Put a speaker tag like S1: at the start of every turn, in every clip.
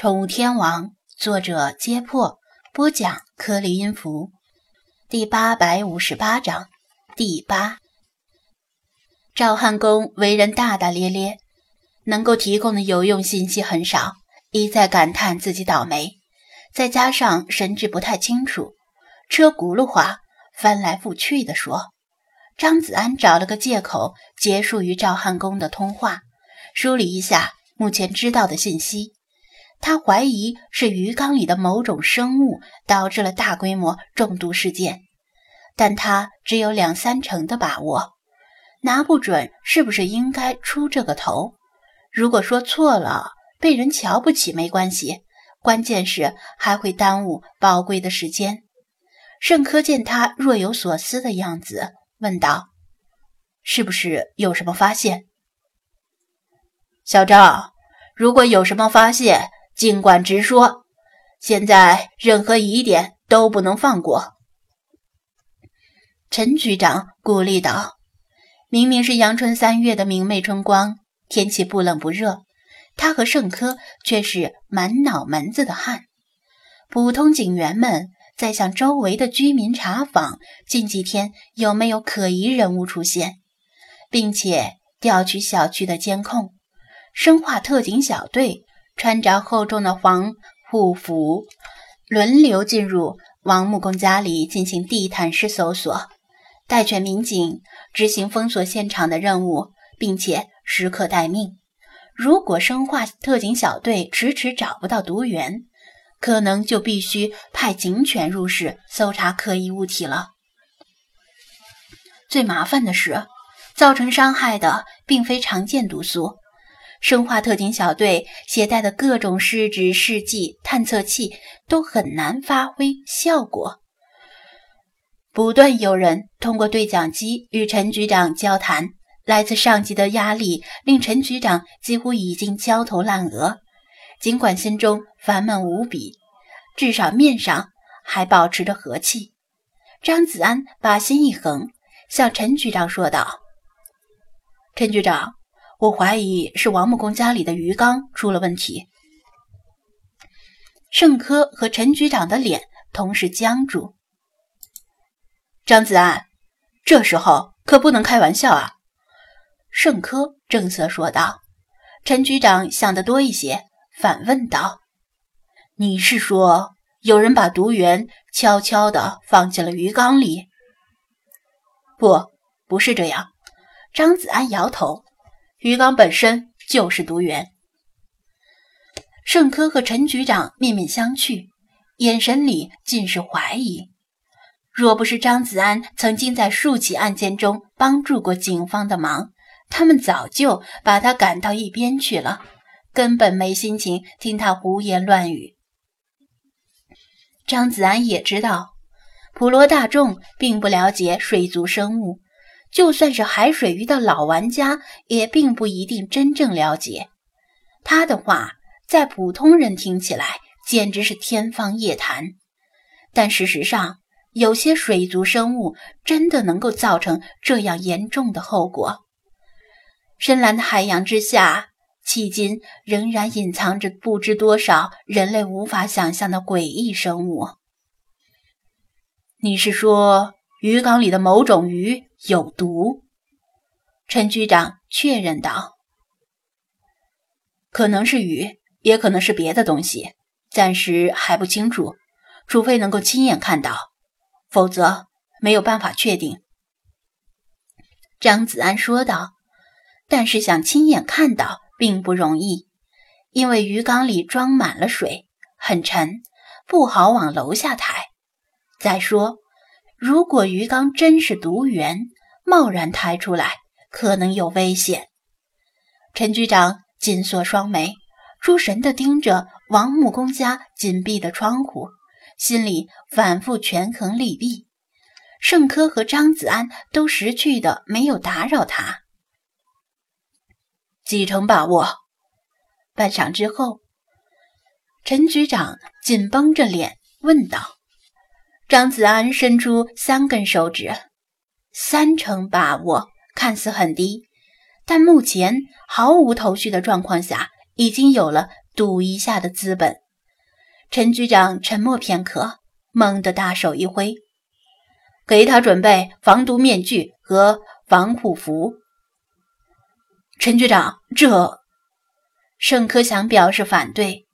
S1: 宠物天王，作者：揭破，播讲：颗粒音符，第八百五十八章第八。赵汉公为人大大咧咧，能够提供的有用信息很少，一再感叹自己倒霉，再加上神志不太清楚，车轱辘话，翻来覆去的说。张子安找了个借口结束与赵汉公的通话，梳理一下目前知道的信息。他怀疑是鱼缸里的某种生物导致了大规模中毒事件，但他只有两三成的把握，拿不准是不是应该出这个头。如果说错了，被人瞧不起没关系，关键是还会耽误宝贵的时间。盛科见他若有所思的样子。问道：“是不是有什么发现？”小赵，如果有什么发现，尽管直说。现在任何疑点都不能放过。”陈局长鼓励道：“明明是阳春三月的明媚春光，天气不冷不热，他和盛科却是满脑门子的汗。普通警员们。”在向周围的居民查访近几天有没有可疑人物出现，并且调取小区的监控。生化特警小队穿着厚重的防护服，轮流进入王木工家里进行地毯式搜索，带犬民警执行封锁现场的任务，并且时刻待命。如果生化特警小队迟迟找不到毒源，可能就必须派警犬入室搜查可疑物体了。最麻烦的是，造成伤害的并非常见毒素，生化特警小队携带的各种试纸试剂探测器都很难发挥效果。不断有人通过对讲机与陈局长交谈，来自上级的压力令陈局长几乎已经焦头烂额。尽管心中烦闷无比，至少面上还保持着和气。张子安把心一横，向陈局长说道：“陈局长，我怀疑是王木工家里的鱼缸出了问题。”盛科和陈局长的脸同时僵住。张子安，这时候可不能开玩笑啊！”盛科正色说道。陈局长想得多一些。反问道：“你是说有人把毒源悄悄地放进了鱼缸里？”“不，不是这样。”张子安摇头，“鱼缸本身就是毒源。”盛科和陈局长面面相觑，眼神里尽是怀疑。若不是张子安曾经在数起案件中帮助过警方的忙，他们早就把他赶到一边去了。根本没心情听他胡言乱语。张子安也知道，普罗大众并不了解水族生物，就算是海水鱼的老玩家，也并不一定真正了解。他的话在普通人听起来简直是天方夜谭，但事实上，有些水族生物真的能够造成这样严重的后果。深蓝的海洋之下。迄今仍然隐藏着不知多少人类无法想象的诡异生物。你是说鱼缸里的某种鱼有毒？陈局长确认道：“可能是鱼，也可能是别的东西，暂时还不清楚。除非能够亲眼看到，否则没有办法确定。”张子安说道。但是想亲眼看到。并不容易，因为鱼缸里装满了水，很沉，不好往楼下抬。再说，如果鱼缸真是毒源，贸然抬出来可能有危险。陈局长紧锁双眉，出神地盯着王木工家紧闭的窗户，心里反复权衡利弊。盛科和张子安都识趣的没有打扰他。几成把握？半晌之后，陈局长紧绷着脸问道：“张子安伸出三根手指，三成把握看似很低，但目前毫无头绪的状况下，已经有了赌一下的资本。陈局长沉默片刻，猛地大手一挥，给他准备防毒面具和防护服。陈局长，这……盛科祥表示反对，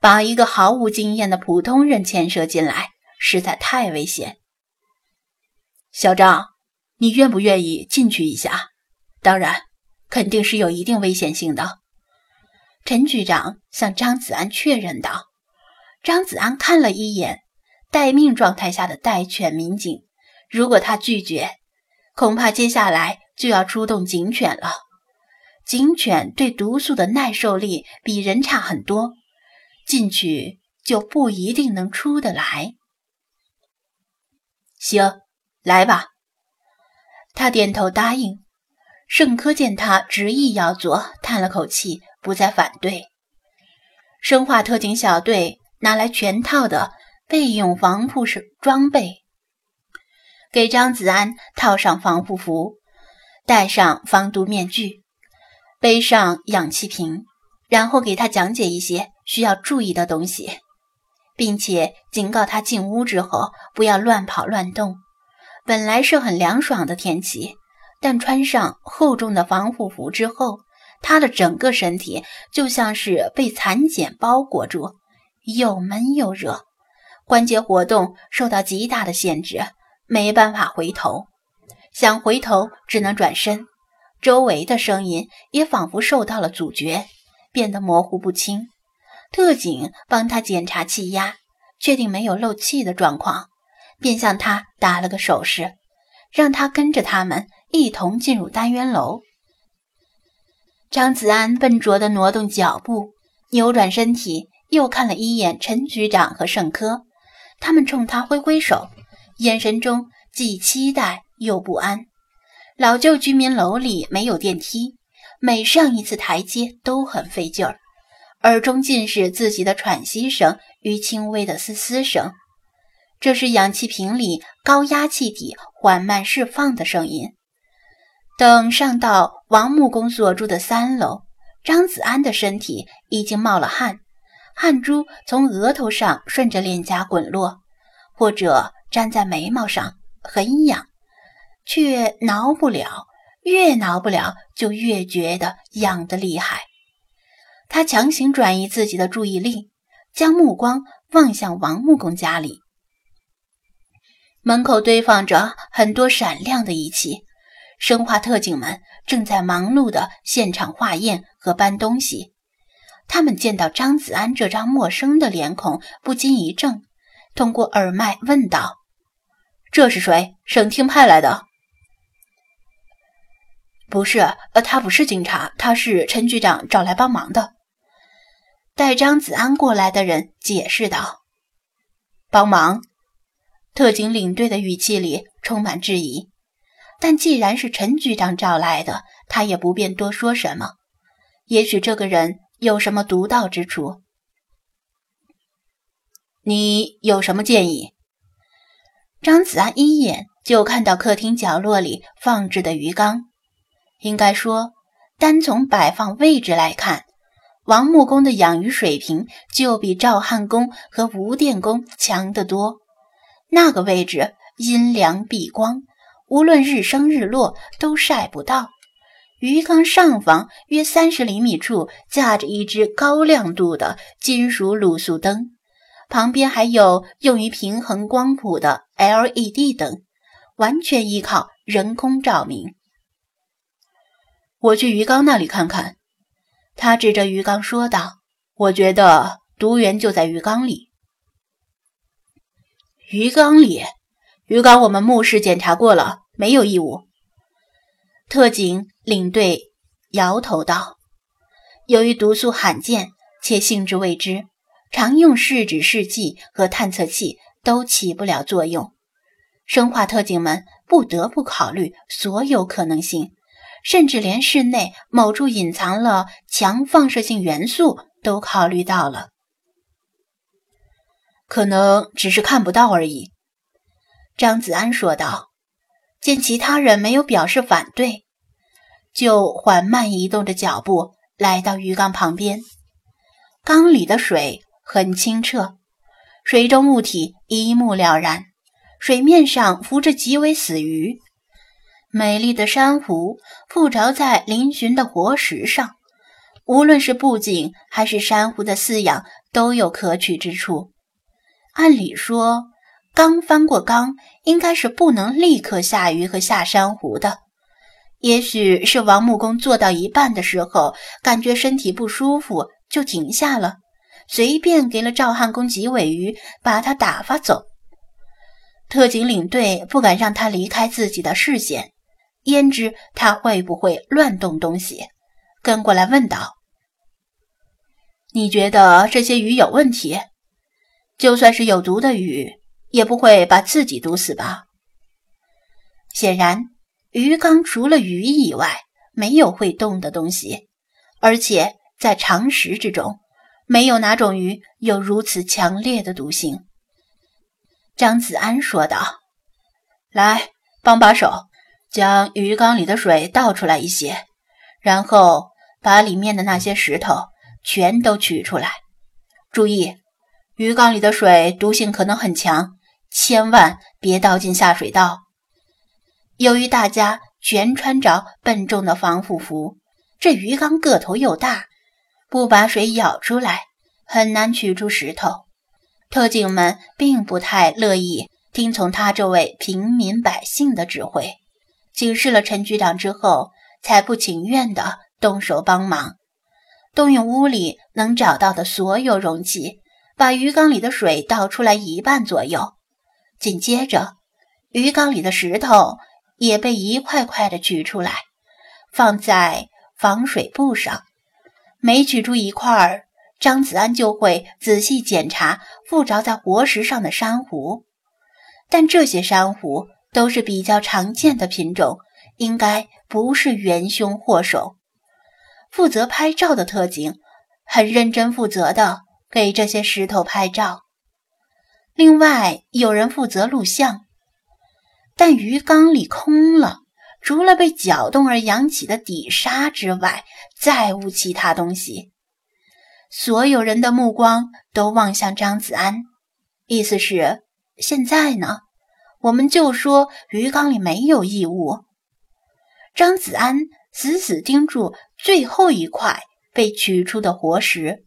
S1: 把一个毫无经验的普通人牵涉进来，实在太危险。小张，你愿不愿意进去一下？当然，肯定是有一定危险性的。陈局长向张子安确认道。张子安看了一眼待命状态下的待犬民警，如果他拒绝，恐怕接下来就要出动警犬了。警犬对毒素的耐受力比人差很多，进去就不一定能出得来。行，来吧。他点头答应。盛科见他执意要做，叹了口气，不再反对。生化特警小队。拿来全套的备用防护式装备，给张子安套上防护服，戴上防毒面具，背上氧气瓶，然后给他讲解一些需要注意的东西，并且警告他进屋之后不要乱跑乱动。本来是很凉爽的天气，但穿上厚重的防护服之后，他的整个身体就像是被蚕茧包裹住。又闷又热，关节活动受到极大的限制，没办法回头。想回头只能转身，周围的声音也仿佛受到了阻绝，变得模糊不清。特警帮他检查气压，确定没有漏气的状况，便向他打了个手势，让他跟着他们一同进入单元楼。张子安笨拙地挪动脚步，扭转身体。又看了一眼陈局长和盛科，他们冲他挥挥手，眼神中既期待又不安。老旧居民楼里没有电梯，每上一次台阶都很费劲儿，耳中尽是自己的喘息声与轻微的嘶嘶声，这是氧气瓶里高压气体缓慢释放的声音。等上到王木工所住的三楼，张子安的身体已经冒了汗。汗珠从额头上顺着脸颊滚落，或者粘在眉毛上，很痒，却挠不了，越挠不了就越觉得痒得厉害。他强行转移自己的注意力，将目光望向王木工家里。门口堆放着很多闪亮的仪器，生化特警们正在忙碌的现场化验和搬东西。他们见到张子安这张陌生的脸孔，不禁一怔，通过耳麦问道：“这是谁？省厅派来的？”“不是，呃，他不是警察，他是陈局长找来帮忙的。”带张子安过来的人解释道。“帮忙？”特警领队的语气里充满质疑。但既然是陈局长找来的，他也不便多说什么。也许这个人。有什么独到之处？你有什么建议？张子安一眼就看到客厅角落里放置的鱼缸。应该说，单从摆放位置来看，王木工的养鱼水平就比赵汉工和吴电工强得多。那个位置阴凉避光，无论日升日落都晒不到。鱼缸上方约三十厘米处架着一只高亮度的金属卤素灯，旁边还有用于平衡光谱的 LED 灯，完全依靠人工照明。我去鱼缸那里看看，他指着鱼缸说道：“我觉得毒源就在鱼缸里。”鱼缸里，鱼缸我们目视检查过了，没有异物。特警领队摇头道：“由于毒素罕见且性质未知，常用试纸试剂和探测器都起不了作用。生化特警们不得不考虑所有可能性，甚至连室内某处隐藏了强放射性元素都考虑到了。可能只是看不到而已。”张子安说道。见其他人没有表示反对，就缓慢移动着脚步来到鱼缸旁边。缸里的水很清澈，水中物体一目了然，水面上浮着几尾死鱼。美丽的珊瑚附着在嶙峋的活石上，无论是布景还是珊瑚的饲养，都有可取之处。按理说，刚翻过缸，应该是不能立刻下鱼和下珊瑚的。也许是王木工做到一半的时候，感觉身体不舒服，就停下了，随便给了赵汉公几尾鱼，把他打发走。特警领队不敢让他离开自己的视线，焉知他会不会乱动东西？跟过来问道：“你觉得这些鱼有问题？”就算是有毒的鱼，也不会把自己毒死吧？显然，鱼缸除了鱼以外，没有会动的东西，而且在常识之中，没有哪种鱼有如此强烈的毒性。张子安说道：“来，帮把手，将鱼缸里的水倒出来一些，然后把里面的那些石头全都取出来。注意。”鱼缸里的水毒性可能很强，千万别倒进下水道。由于大家全穿着笨重的防护服，这鱼缸个头又大，不把水舀出来，很难取出石头。特警们并不太乐意听从他这位平民百姓的指挥，警示了陈局长之后，才不情愿地动手帮忙，动用屋里能找到的所有容器。把鱼缸里的水倒出来一半左右，紧接着，鱼缸里的石头也被一块块的取出来，放在防水布上。每取出一块，张子安就会仔细检查附着在活石上的珊瑚。但这些珊瑚都是比较常见的品种，应该不是元凶祸首。负责拍照的特警很认真负责的。给这些石头拍照。另外有人负责录像，但鱼缸里空了，除了被搅动而扬起的底沙之外，再无其他东西。所有人的目光都望向张子安，意思是：现在呢，我们就说鱼缸里没有异物。张子安死死盯住最后一块被取出的活石。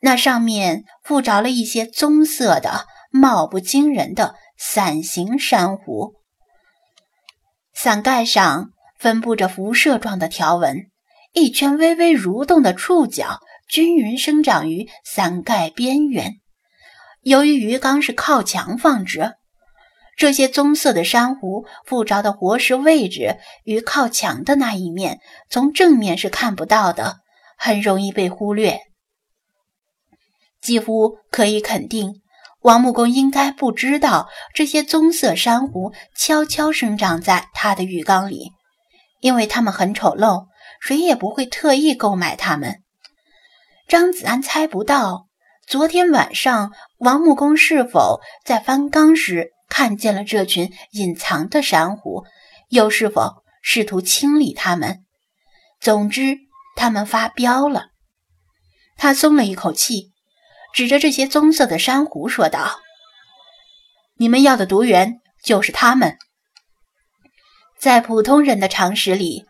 S1: 那上面附着了一些棕色的、貌不惊人的伞形珊瑚，伞盖上分布着辐射状的条纹，一圈微微蠕动的触角均匀生长于伞盖边缘。由于鱼缸是靠墙放置，这些棕色的珊瑚附着的活石位置与靠墙的那一面，从正面是看不到的，很容易被忽略。几乎可以肯定，王木工应该不知道这些棕色珊瑚悄悄生长在他的浴缸里，因为它们很丑陋，谁也不会特意购买它们。张子安猜不到，昨天晚上王木工是否在翻缸时看见了这群隐藏的珊瑚，又是否试图清理它们。总之，它们发飙了。他松了一口气。指着这些棕色的珊瑚说道：“你们要的毒源就是它们。在普通人的常识里，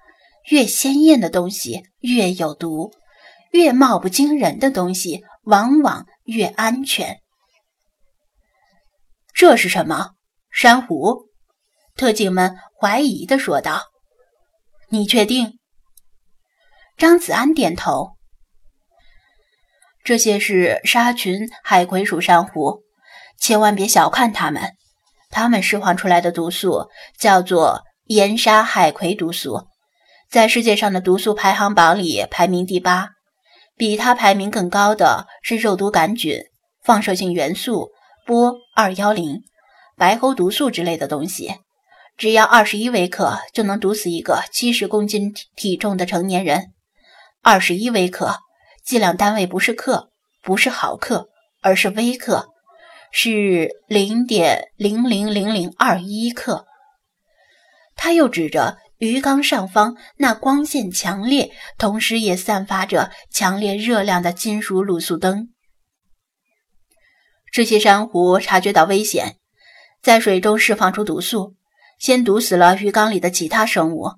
S1: 越鲜艳的东西越有毒，越貌不惊人的东西往往越安全。这是什么？珊瑚？”特警们怀疑地说道。“你确定？”张子安点头。这些是沙群海葵属珊瑚，千万别小看它们。它们释放出来的毒素叫做盐沙海葵毒素，在世界上的毒素排行榜里排名第八。比它排名更高的是肉毒杆菌、放射性元素波二幺零、白喉毒素之类的东西，只要二十一微克就能毒死一个七十公斤体重的成年人。二十一微克。计量单位不是克，不是毫克，而是微克，是零点零零零零二一克。他又指着鱼缸上方那光线强烈，同时也散发着强烈热量的金属卤素灯。这些珊瑚察觉到危险，在水中释放出毒素，先毒死了鱼缸里的其他生物。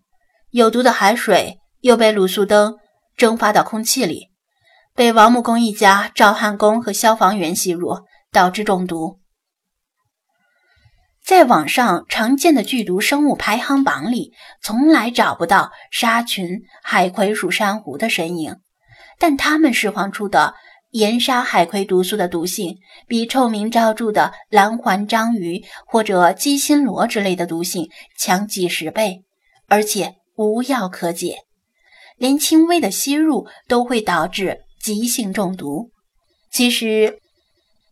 S1: 有毒的海水又被卤素灯蒸发到空气里，被王木工一家、赵汉公和消防员吸入，导致中毒。在网上常见的剧毒生物排行榜里，从来找不到沙群海葵属珊瑚的身影，但它们释放出的。盐沙海葵毒素的毒性比臭名昭著的蓝环章鱼或者鸡心螺之类的毒性强几十倍，而且无药可解，连轻微的吸入都会导致急性中毒。其实，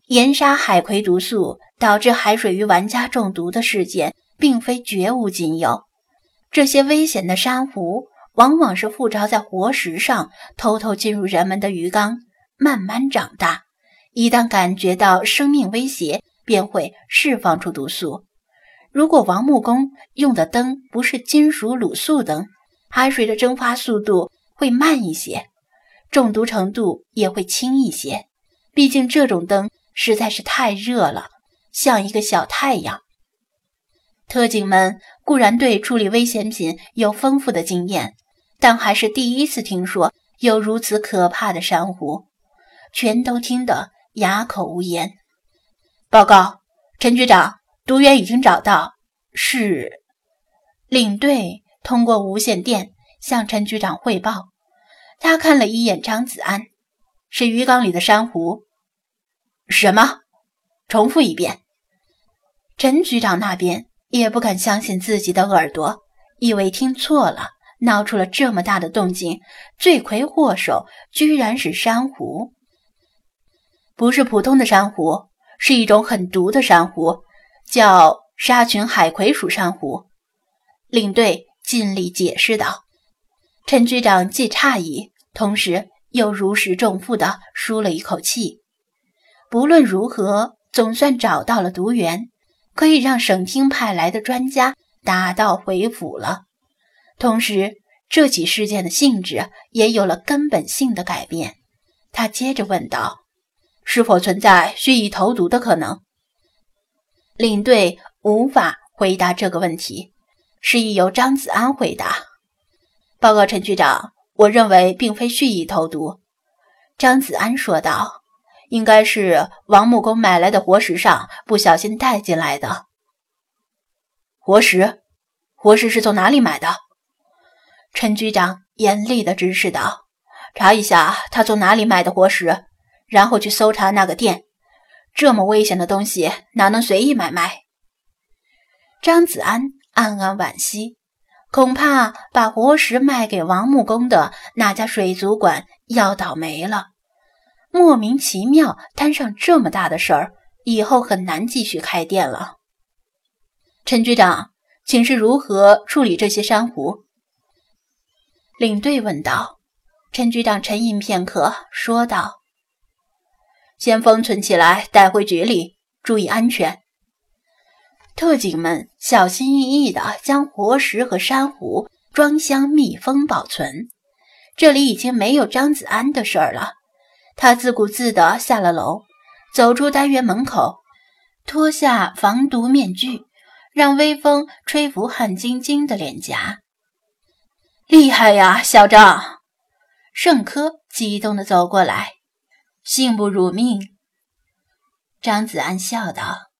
S1: 盐沙海葵毒素导致海水鱼玩家中毒的事件并非绝无仅有，这些危险的珊瑚往往是附着在活石上，偷偷进入人们的鱼缸。慢慢长大，一旦感觉到生命威胁，便会释放出毒素。如果王木工用的灯不是金属卤素灯，海水的蒸发速度会慢一些，中毒程度也会轻一些。毕竟这种灯实在是太热了，像一个小太阳。特警们固然对处理危险品有丰富的经验，但还是第一次听说有如此可怕的珊瑚。全都听得哑口无言。报告，陈局长，毒源已经找到。是，领队通过无线电向陈局长汇报。他看了一眼张子安，是鱼缸里的珊瑚。什么？重复一遍。陈局长那边也不敢相信自己的耳朵，以为听错了，闹出了这么大的动静。罪魁祸首居然是珊瑚。不是普通的珊瑚，是一种很毒的珊瑚，叫沙群海葵属珊瑚。领队尽力解释道。陈局长既诧异，同时又如释重负地舒了一口气。不论如何，总算找到了毒源，可以让省厅派来的专家打道回府了。同时，这起事件的性质也有了根本性的改变。他接着问道。是否存在蓄意投毒的可能？领队无法回答这个问题，示意由张子安回答。报告陈局长，我认为并非蓄意投毒。张子安说道：“应该是王木工买来的活石上不小心带进来的。”活石？活石是从哪里买的？陈局长严厉地指示道：“查一下他从哪里买的活石。”然后去搜查那个店，这么危险的东西哪能随意买卖？张子安暗暗惋惜，恐怕把活石卖给王木工的那家水族馆要倒霉了。莫名其妙摊上这么大的事儿，以后很难继续开店了。陈局长，请示如何处理这些珊瑚？领队问道。陈局长沉吟片刻，说道。先封存起来，带回局里，注意安全。特警们小心翼翼地将活石和珊瑚装箱密封保存。这里已经没有张子安的事儿了。他自顾自地下了楼，走出单元门口，脱下防毒面具，让微风吹拂汗津津的脸颊。厉害呀，小张！盛科激动地走过来。幸不辱命，张子安笑道。